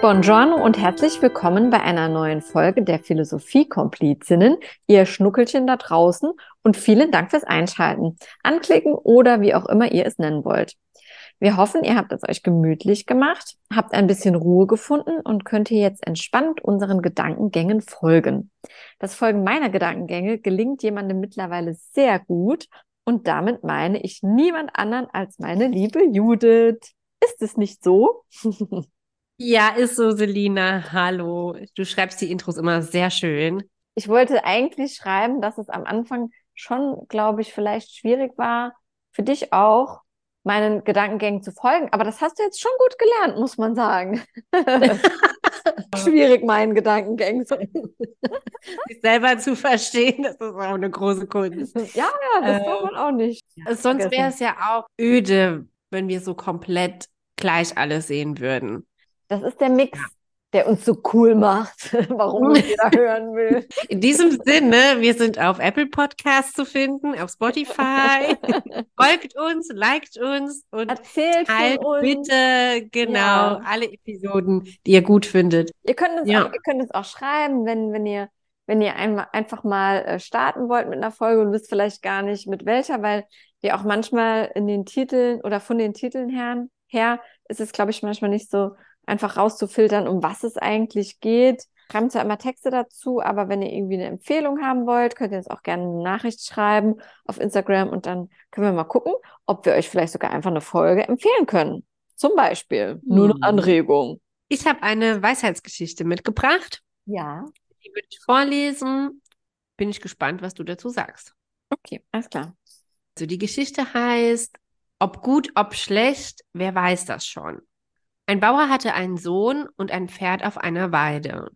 Buongiorno und herzlich willkommen bei einer neuen Folge der Philosophie-Komplizinnen, ihr Schnuckelchen da draußen und vielen Dank fürs Einschalten, anklicken oder wie auch immer ihr es nennen wollt. Wir hoffen, ihr habt es euch gemütlich gemacht, habt ein bisschen Ruhe gefunden und könnt hier jetzt entspannt unseren Gedankengängen folgen. Das Folgen meiner Gedankengänge gelingt jemandem mittlerweile sehr gut und damit meine ich niemand anderen als meine liebe Judith. Ist es nicht so? ja, ist so, Selina. Hallo. Du schreibst die Intros immer sehr schön. Ich wollte eigentlich schreiben, dass es am Anfang schon, glaube ich, vielleicht schwierig war, für dich auch, meinen Gedankengängen zu folgen. Aber das hast du jetzt schon gut gelernt, muss man sagen. Schwierig, meinen Gedankengängen. Sich selber zu verstehen, das ist auch eine große Kunst. Ja, ja, das äh, darf man auch nicht. Sonst wäre es ja auch öde, wenn wir so komplett gleich alles sehen würden. Das ist der Mix. Der uns so cool macht, warum jeder hören will. In diesem Sinne, wir sind auf Apple Podcasts zu finden, auf Spotify. Folgt uns, liked uns und erzählt teilt uns. bitte genau ja. alle Episoden, die ihr gut findet. Ihr könnt es, ja. auch, ihr könnt es auch schreiben, wenn, wenn ihr wenn ihr einfach mal äh, starten wollt mit einer Folge und wisst vielleicht gar nicht mit welcher, weil wir auch manchmal in den Titeln oder von den Titeln her, her ist es, glaube ich, manchmal nicht so einfach rauszufiltern, um was es eigentlich geht. Schreiben zwar immer Texte dazu, aber wenn ihr irgendwie eine Empfehlung haben wollt, könnt ihr uns auch gerne eine Nachricht schreiben auf Instagram und dann können wir mal gucken, ob wir euch vielleicht sogar einfach eine Folge empfehlen können. Zum Beispiel. Nur eine hm. Anregung. Ich habe eine Weisheitsgeschichte mitgebracht. Ja. Die würde ich vorlesen. Bin ich gespannt, was du dazu sagst. Okay, alles klar. Also die Geschichte heißt, ob gut, ob schlecht, wer weiß das schon. Ein Bauer hatte einen Sohn und ein Pferd auf einer Weide.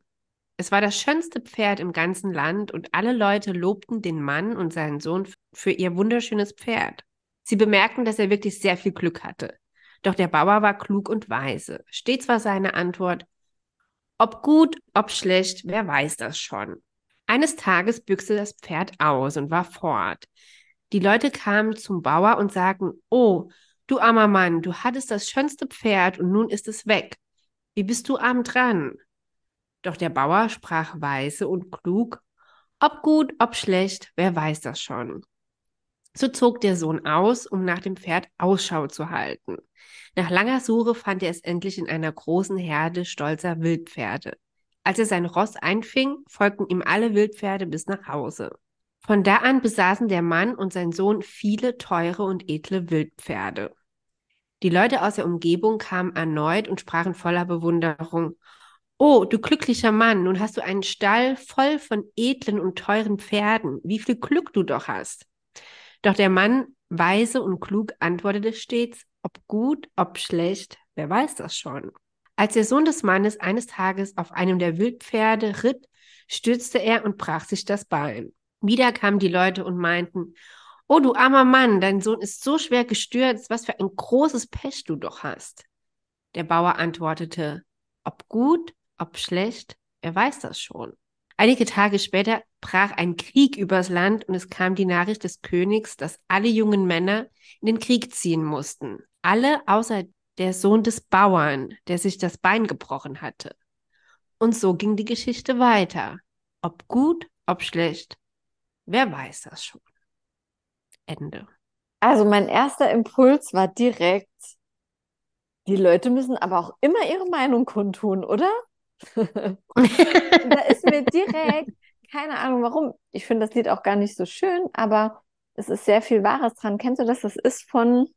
Es war das schönste Pferd im ganzen Land und alle Leute lobten den Mann und seinen Sohn für ihr wunderschönes Pferd. Sie bemerkten, dass er wirklich sehr viel Glück hatte. Doch der Bauer war klug und weise. Stets war seine Antwort, ob gut, ob schlecht, wer weiß das schon. Eines Tages büchste das Pferd aus und war fort. Die Leute kamen zum Bauer und sagten, oh, Du armer Mann, du hattest das schönste Pferd und nun ist es weg. Wie bist du arm dran? Doch der Bauer sprach weise und klug, ob gut, ob schlecht, wer weiß das schon. So zog der Sohn aus, um nach dem Pferd Ausschau zu halten. Nach langer Suche fand er es endlich in einer großen Herde stolzer Wildpferde. Als er sein Ross einfing, folgten ihm alle Wildpferde bis nach Hause. Von da an besaßen der Mann und sein Sohn viele teure und edle Wildpferde. Die Leute aus der Umgebung kamen erneut und sprachen voller Bewunderung. Oh, du glücklicher Mann, nun hast du einen Stall voll von edlen und teuren Pferden. Wie viel Glück du doch hast. Doch der Mann, weise und klug, antwortete stets, ob gut, ob schlecht, wer weiß das schon. Als der Sohn des Mannes eines Tages auf einem der Wildpferde ritt, stürzte er und brach sich das Bein. Wieder kamen die Leute und meinten, Oh, du armer Mann, dein Sohn ist so schwer gestürzt, was für ein großes Pech du doch hast. Der Bauer antwortete, ob gut, ob schlecht, er weiß das schon. Einige Tage später brach ein Krieg übers Land und es kam die Nachricht des Königs, dass alle jungen Männer in den Krieg ziehen mussten. Alle außer der Sohn des Bauern, der sich das Bein gebrochen hatte. Und so ging die Geschichte weiter. Ob gut, ob schlecht, wer weiß das schon. Ende. Also mein erster Impuls war direkt, die Leute müssen aber auch immer ihre Meinung kundtun, oder? da ist mir direkt, keine Ahnung warum, ich finde das Lied auch gar nicht so schön, aber es ist sehr viel Wahres dran. Kennst du das? Das ist von,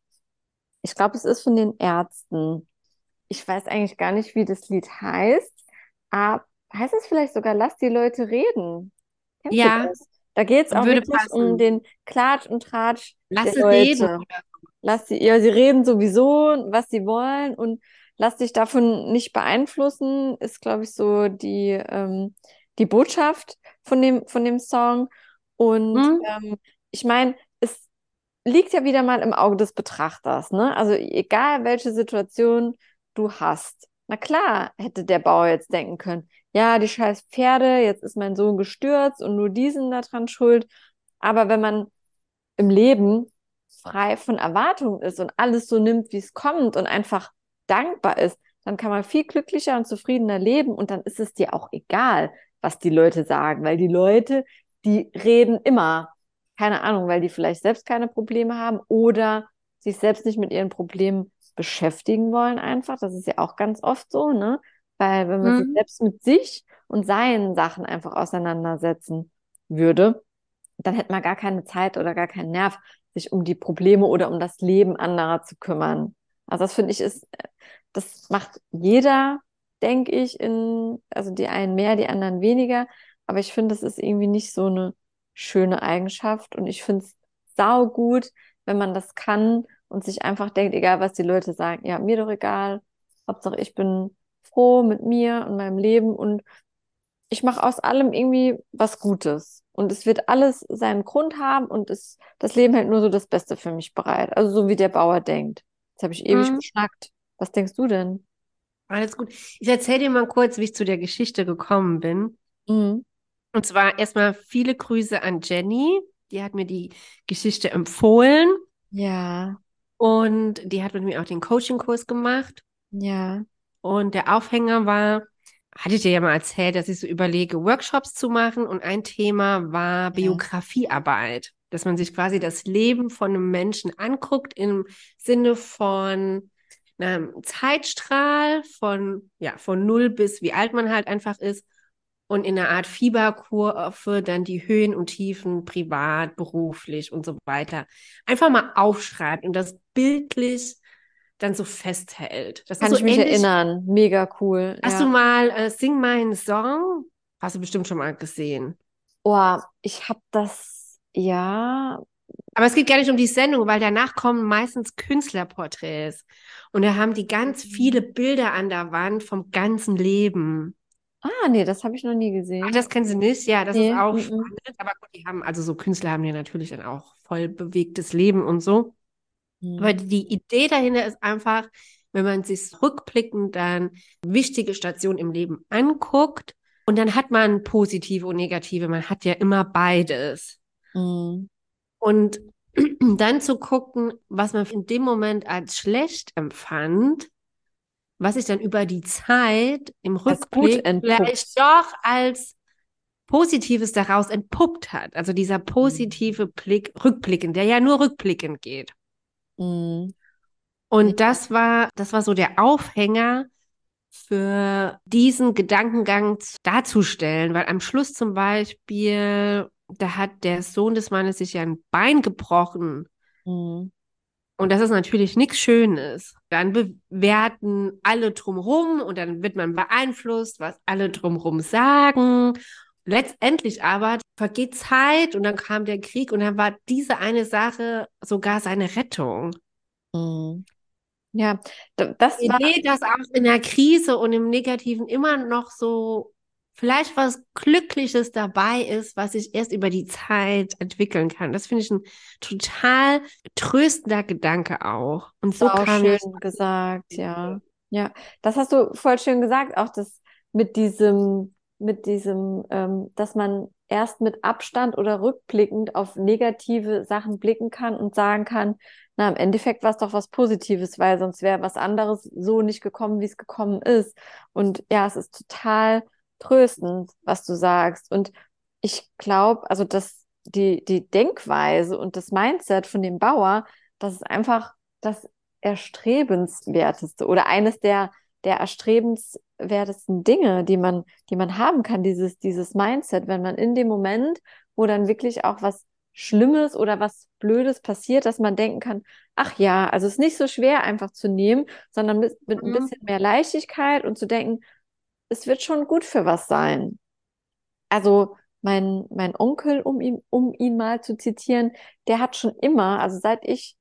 ich glaube, es ist von den Ärzten. Ich weiß eigentlich gar nicht, wie das Lied heißt. Aber heißt es vielleicht sogar, lass die Leute reden? Kennst ja, da geht es auch wirklich passen. um den Klatsch und Tratsch lass der Leute. Reden. Lass sie, ja, sie reden sowieso, was sie wollen und lass dich davon nicht beeinflussen, ist, glaube ich, so die, ähm, die Botschaft von dem, von dem Song. Und mhm. ähm, ich meine, es liegt ja wieder mal im Auge des Betrachters, ne? Also egal welche Situation du hast. Na klar, hätte der Bauer jetzt denken können, ja, die scheiß Pferde, jetzt ist mein Sohn gestürzt und nur diesen daran schuld. Aber wenn man im Leben frei von Erwartungen ist und alles so nimmt, wie es kommt und einfach dankbar ist, dann kann man viel glücklicher und zufriedener leben und dann ist es dir auch egal, was die Leute sagen, weil die Leute, die reden immer, keine Ahnung, weil die vielleicht selbst keine Probleme haben oder sich selbst nicht mit ihren Problemen beschäftigen wollen einfach. Das ist ja auch ganz oft so, ne? Weil wenn man mhm. sich selbst mit sich und seinen Sachen einfach auseinandersetzen würde, dann hätte man gar keine Zeit oder gar keinen Nerv, sich um die Probleme oder um das Leben anderer zu kümmern. Also das finde ich ist, das macht jeder, denke ich, in, also die einen mehr, die anderen weniger. Aber ich finde, das ist irgendwie nicht so eine schöne Eigenschaft und ich finde es sau gut, wenn man das kann und sich einfach denkt, egal was die Leute sagen, ja, mir doch egal. Hauptsache ich bin froh mit mir und meinem Leben und ich mache aus allem irgendwie was Gutes. Und es wird alles seinen Grund haben und es, das Leben hält nur so das Beste für mich bereit. Also so wie der Bauer denkt. Jetzt habe ich ewig mhm. geschnackt. Was denkst du denn? Alles gut. Ich erzähle dir mal kurz, wie ich zu der Geschichte gekommen bin. Mhm. Und zwar erstmal viele Grüße an Jenny. Die hat mir die Geschichte empfohlen. Ja. Und die hat mit mir auch den Coaching-Kurs gemacht. Ja. Und der Aufhänger war, hatte ich dir ja mal erzählt, dass ich so überlege, Workshops zu machen. Und ein Thema war Biografiearbeit. Dass man sich quasi das Leben von einem Menschen anguckt im Sinne von einem Zeitstrahl von, ja, von null bis wie alt man halt einfach ist. Und in einer Art Fieberkurve dann die Höhen und Tiefen privat, beruflich und so weiter. Einfach mal aufschreiben und das bildlich dann so festhält. Das Kann so ich mich ähnlich. erinnern. Mega cool. Hast ja. du mal äh, Sing meinen Song? Hast du bestimmt schon mal gesehen. Oh, ich habe das, ja. Aber es geht gar nicht um die Sendung, weil danach kommen meistens Künstlerporträts. Und da haben die ganz mhm. viele Bilder an der Wand vom ganzen Leben. Ah, nee, das habe ich noch nie gesehen. Ach, das kennen Sie nicht? Ja, das nee, ist auch spannend. Aber gut, die haben, also so Künstler haben ja natürlich dann auch voll bewegtes Leben und so. Mhm. Aber die Idee dahinter ist einfach, wenn man sich rückblickend dann wichtige Stationen im Leben anguckt und dann hat man positive und negative, man hat ja immer beides. Mhm. Und dann zu gucken, was man in dem Moment als schlecht empfand, was sich dann über die Zeit im Rückblick vielleicht doch als Positives daraus entpuppt hat. Also dieser positive Blick, rückblickend, der ja nur rückblickend geht. Mhm. Und das war, das war so der Aufhänger für diesen Gedankengang darzustellen, weil am Schluss zum Beispiel, da hat der Sohn des Mannes sich ja ein Bein gebrochen. Mhm. Und das ist natürlich nichts Schönes. Dann bewerten alle drumherum und dann wird man beeinflusst, was alle drumherum sagen. Letztendlich aber vergeht Zeit und dann kam der Krieg und dann war diese eine Sache sogar seine Rettung. Mhm. Ja, das Die war. Idee, dass auch in der Krise und im Negativen immer noch so vielleicht was Glückliches dabei ist, was sich erst über die Zeit entwickeln kann. Das finde ich ein total tröstender Gedanke auch. Und so auch schön gesagt, ja. Ja, das hast du voll schön gesagt, auch das mit diesem mit diesem, ähm, dass man erst mit Abstand oder rückblickend auf negative Sachen blicken kann und sagen kann, na, im Endeffekt war es doch was Positives, weil sonst wäre was anderes so nicht gekommen, wie es gekommen ist. Und ja, es ist total tröstend, was du sagst. Und ich glaube, also dass die, die Denkweise und das Mindset von dem Bauer, das ist einfach das Erstrebenswerteste oder eines der, der erstrebens wertesten Dinge, die man, die man haben kann, dieses, dieses Mindset, wenn man in dem Moment, wo dann wirklich auch was Schlimmes oder was Blödes passiert, dass man denken kann, ach ja, also es ist nicht so schwer einfach zu nehmen, sondern mit, mit mhm. ein bisschen mehr Leichtigkeit und zu denken, es wird schon gut für was sein. Also mein, mein Onkel, um ihn, um ihn mal zu zitieren, der hat schon immer, also seit ich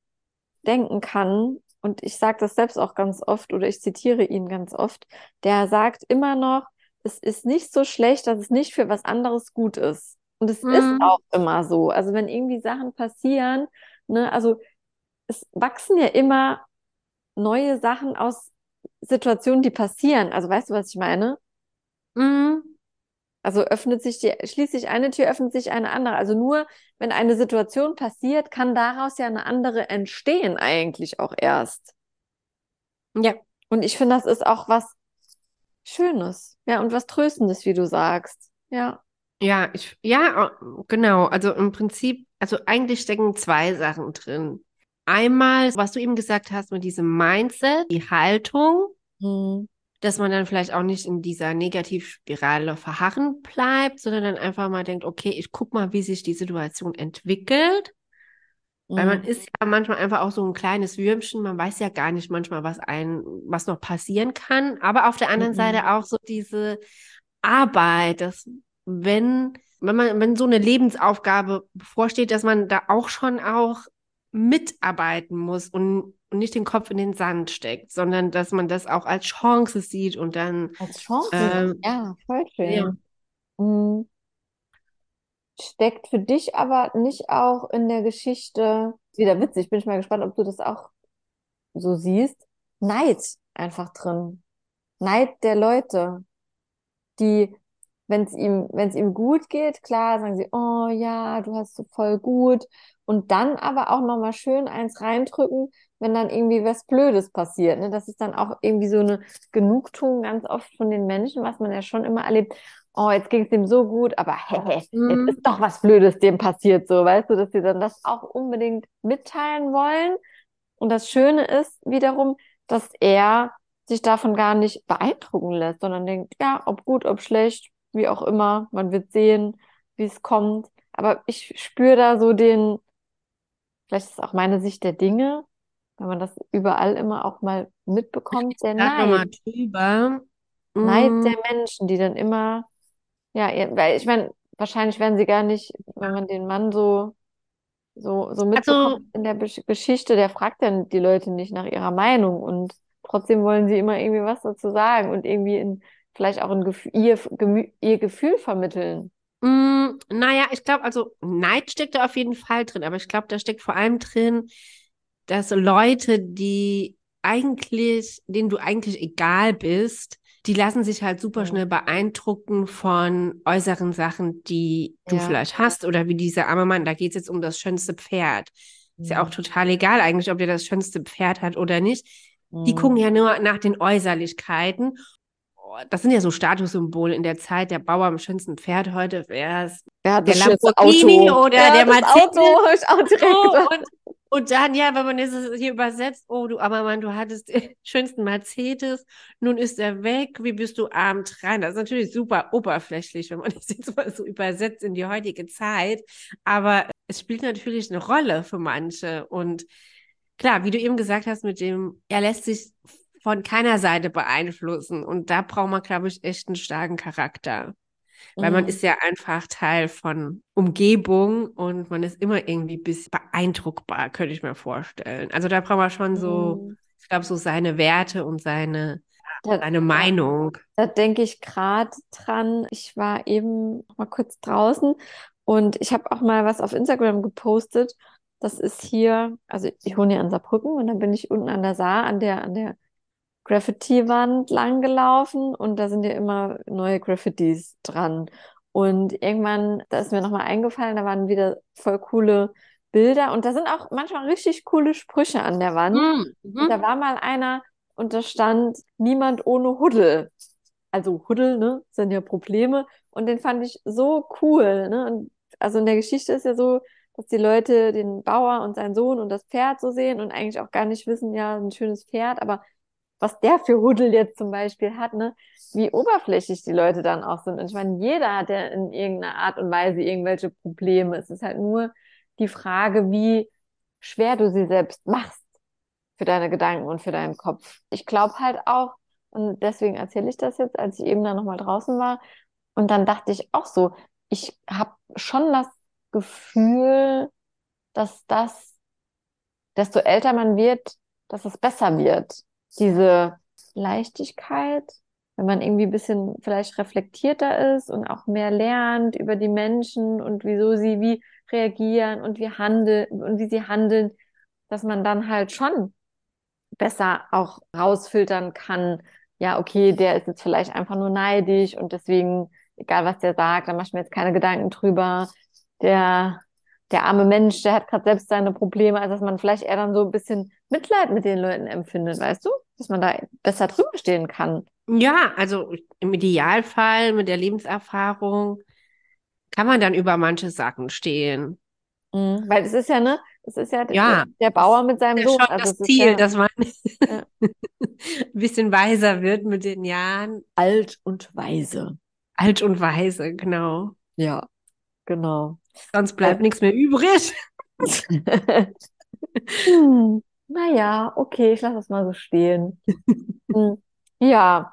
denken kann, und ich sage das selbst auch ganz oft oder ich zitiere ihn ganz oft, der sagt immer noch, es ist nicht so schlecht, dass es nicht für was anderes gut ist. Und es mhm. ist auch immer so. Also wenn irgendwie Sachen passieren, ne, also es wachsen ja immer neue Sachen aus Situationen, die passieren. Also weißt du, was ich meine? Mhm. Also öffnet sich die, schließt sich eine Tür, öffnet sich eine andere. Also nur wenn eine Situation passiert, kann daraus ja eine andere entstehen eigentlich auch erst. Ja. Und ich finde, das ist auch was Schönes, ja, und was Tröstendes, wie du sagst. Ja. Ja, ich, ja, genau. Also im Prinzip, also eigentlich stecken zwei Sachen drin. Einmal, was du eben gesagt hast mit diesem Mindset, die Haltung, Mhm. Dass man dann vielleicht auch nicht in dieser Negativspirale verharren bleibt, sondern dann einfach mal denkt, okay, ich guck mal, wie sich die Situation entwickelt. Weil man Mhm. ist ja manchmal einfach auch so ein kleines Würmchen, man weiß ja gar nicht manchmal, was ein, was noch passieren kann. Aber auf der anderen Mhm. Seite auch so diese Arbeit, dass wenn, wenn man, wenn so eine Lebensaufgabe bevorsteht, dass man da auch schon auch mitarbeiten muss und, und nicht den Kopf in den Sand steckt, sondern dass man das auch als Chance sieht und dann, Als Chance, ähm, ja, voll ja. schön. Mhm. Steckt für dich aber nicht auch in der Geschichte, wieder witzig, bin ich mal gespannt, ob du das auch so siehst, Neid einfach drin. Neid der Leute, die, wenn es ihm, wenn es ihm gut geht, klar, sagen sie, oh ja, du hast so voll gut. Und dann aber auch nochmal schön eins reindrücken, wenn dann irgendwie was Blödes passiert. Ne? Das ist dann auch irgendwie so eine Genugtuung ganz oft von den Menschen, was man ja schon immer erlebt. Oh, jetzt ging es dem so gut, aber hehe, jetzt Mhm. ist doch was Blödes dem passiert, so, weißt du, dass sie dann das auch unbedingt mitteilen wollen. Und das Schöne ist wiederum, dass er sich davon gar nicht beeindrucken lässt, sondern denkt, ja, ob gut, ob schlecht, wie auch immer, man wird sehen, wie es kommt. Aber ich spüre da so den, vielleicht ist es auch meine Sicht der Dinge, wenn man das überall immer auch mal mitbekommt, der Neid, drüber. Neid Mm, der Menschen, die dann immer, ja, weil ich meine, wahrscheinlich werden sie gar nicht, wenn man den Mann so so, so Also, mitbekommt in der Geschichte, der fragt dann die Leute nicht nach ihrer Meinung und trotzdem wollen sie immer irgendwie was dazu sagen und irgendwie in, vielleicht auch ein Gefühl, ihr, ihr Gefühl vermitteln. mm, naja, ich glaube, also Neid steckt da auf jeden Fall drin, aber ich glaube, da steckt vor allem drin, dass Leute, die eigentlich, denen du eigentlich egal bist, die lassen sich halt super Ja. schnell beeindrucken von äußeren Sachen, die du Ja. vielleicht hast oder wie dieser arme Mann, da geht es jetzt um das schönste Pferd. Ist ja auch Mhm. total egal eigentlich, ob der das schönste Pferd hat oder nicht. Die Mhm. gucken ja nur nach den Äußerlichkeiten. Das sind ja so Statussymbole in der Zeit. Der Bauer am schönsten Pferd heute wäre es hat der Lamborghini Auto? oder Wer der Mercedes? Auto? Ich auch direkt Oh, und, und dann, ja, wenn man es hier übersetzt, oh, du armer Mann, du hattest den schönsten Mercedes, nun ist er weg, wie bist du arm rein? Das ist natürlich super oberflächlich, wenn man das jetzt mal so übersetzt in die heutige Zeit. Aber es spielt natürlich eine Rolle für manche. Und klar, wie du eben gesagt hast, mit dem, er lässt sich von keiner Seite beeinflussen. Und da braucht man, glaube ich, echt einen starken Charakter. Weil man Mhm. ist ja einfach Teil von Umgebung und man ist immer irgendwie bis beeindruckbar, könnte ich mir vorstellen. Also da braucht man schon so, Mhm. ich glaube, so seine Werte und seine, Da, seine Meinung. Da denke ich gerade dran. Ich war eben mal kurz draußen und ich habe auch mal was auf Instagram gepostet. Das ist hier, also ich wohne hier in Saarbrücken und dann bin ich unten an der Saar, an der, an der Graffiti-Wand lang gelaufen und da sind ja immer neue Graffitis dran. Und irgendwann, da ist mir nochmal eingefallen, da waren wieder voll coole Bilder und da sind auch manchmal richtig coole Sprüche an der Wand. Mhm. Und da war mal einer und da stand niemand ohne Huddel. Also Huddel, ne, sind ja Probleme. Und den fand ich so cool, ne? Und also in der Geschichte ist ja so, dass die Leute den Bauer und seinen Sohn und das Pferd so sehen und eigentlich auch gar nicht wissen, ja, ein schönes Pferd, aber was der für Huddel jetzt zum Beispiel hat, ne, wie oberflächlich die Leute dann auch sind. Und ich meine, jeder hat ja in irgendeiner Art und Weise irgendwelche Probleme. Es ist halt nur die Frage, wie schwer du sie selbst machst für deine Gedanken und für deinen Kopf. Ich glaube halt auch, und deswegen erzähle ich das jetzt, als ich eben da nochmal draußen war, und dann dachte ich auch so, ich habe schon das Gefühl, dass das, desto älter man wird, dass es besser wird. Diese Leichtigkeit, wenn man irgendwie ein bisschen vielleicht reflektierter ist und auch mehr lernt über die Menschen und wieso sie wie reagieren und wie handeln und wie sie handeln, dass man dann halt schon besser auch rausfiltern kann, ja, okay, der ist jetzt vielleicht einfach nur neidisch und deswegen, egal was der sagt, da mach ich mir jetzt keine Gedanken drüber. Der, der arme Mensch, der hat gerade selbst seine Probleme, also dass man vielleicht eher dann so ein bisschen Mitleid mit den Leuten empfindet, weißt du? Dass man da besser drüber stehen kann. Ja, also im Idealfall mit der Lebenserfahrung kann man dann über manche Sachen stehen. Mhm, weil es ist ja, ne, es ist ja, Ja, der, der Bauer mit seinem ja Sohn. schon Also das Ziel, ja dass man Ja. ein bisschen weiser wird mit den Jahren. alt und weise. Alt und weise, genau. Ja, genau. Sonst bleibt nichts mehr übrig. Hm, naja, okay, ich lasse das mal so stehen. Hm, ja,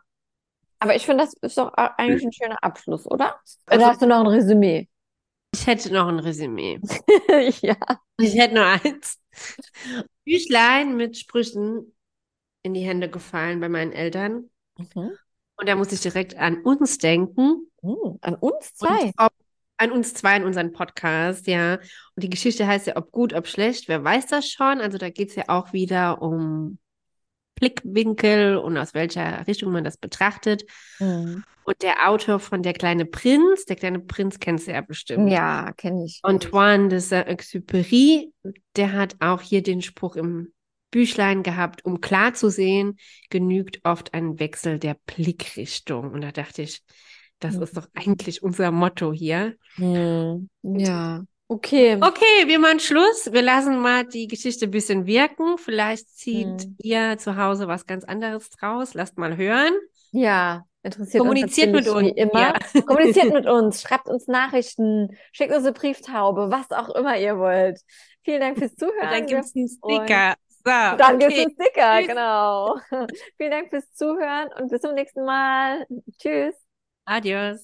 aber ich finde, das ist doch eigentlich ein schöner Abschluss, oder? Oder Also- hast du noch ein Resümee? Ich hätte noch ein Resümee. Ja. Ich hätte nur eins. Büchlein mit Sprüchen in die Hände gefallen bei meinen Eltern. Mhm. Und da muss ich direkt an uns denken. Hm, an uns Und zwei. An uns zwei in unseren Podcast, ja. Und die Geschichte heißt ja, ob gut, ob schlecht, wer weiß das schon. Also da geht es ja auch wieder um Blickwinkel und aus welcher Richtung man das betrachtet. Hm. Und der Autor von Der kleine Prinz, der kleine Prinz kennst du ja bestimmt. Ja, kenne ich. Antoine de Saint-Exupéry, der hat auch hier den Spruch im Büchlein gehabt, um klar zu sehen, genügt oft ein Wechsel der Blickrichtung. Und da dachte ich, das Mhm. ist doch eigentlich unser Motto hier. Hm. Ja, okay. Okay, wir machen Schluss. Wir lassen mal die Geschichte ein bisschen wirken. Vielleicht zieht Mhm. ihr zu Hause was ganz anderes draus. Lasst mal hören. Ja, interessiert Kommuniziert uns mit uns. wie immer. Ja. Kommuniziert mit uns, schreibt uns Nachrichten, schickt uns eine Brieftaube, was auch immer ihr wollt. Vielen Dank fürs Zuhören. Und dann gibt es einen Sticker. So, Dann gibt es okay. einen Sticker, Tschüss. genau. Vielen Dank fürs Zuhören und bis zum nächsten Mal. Tschüss. Adiós.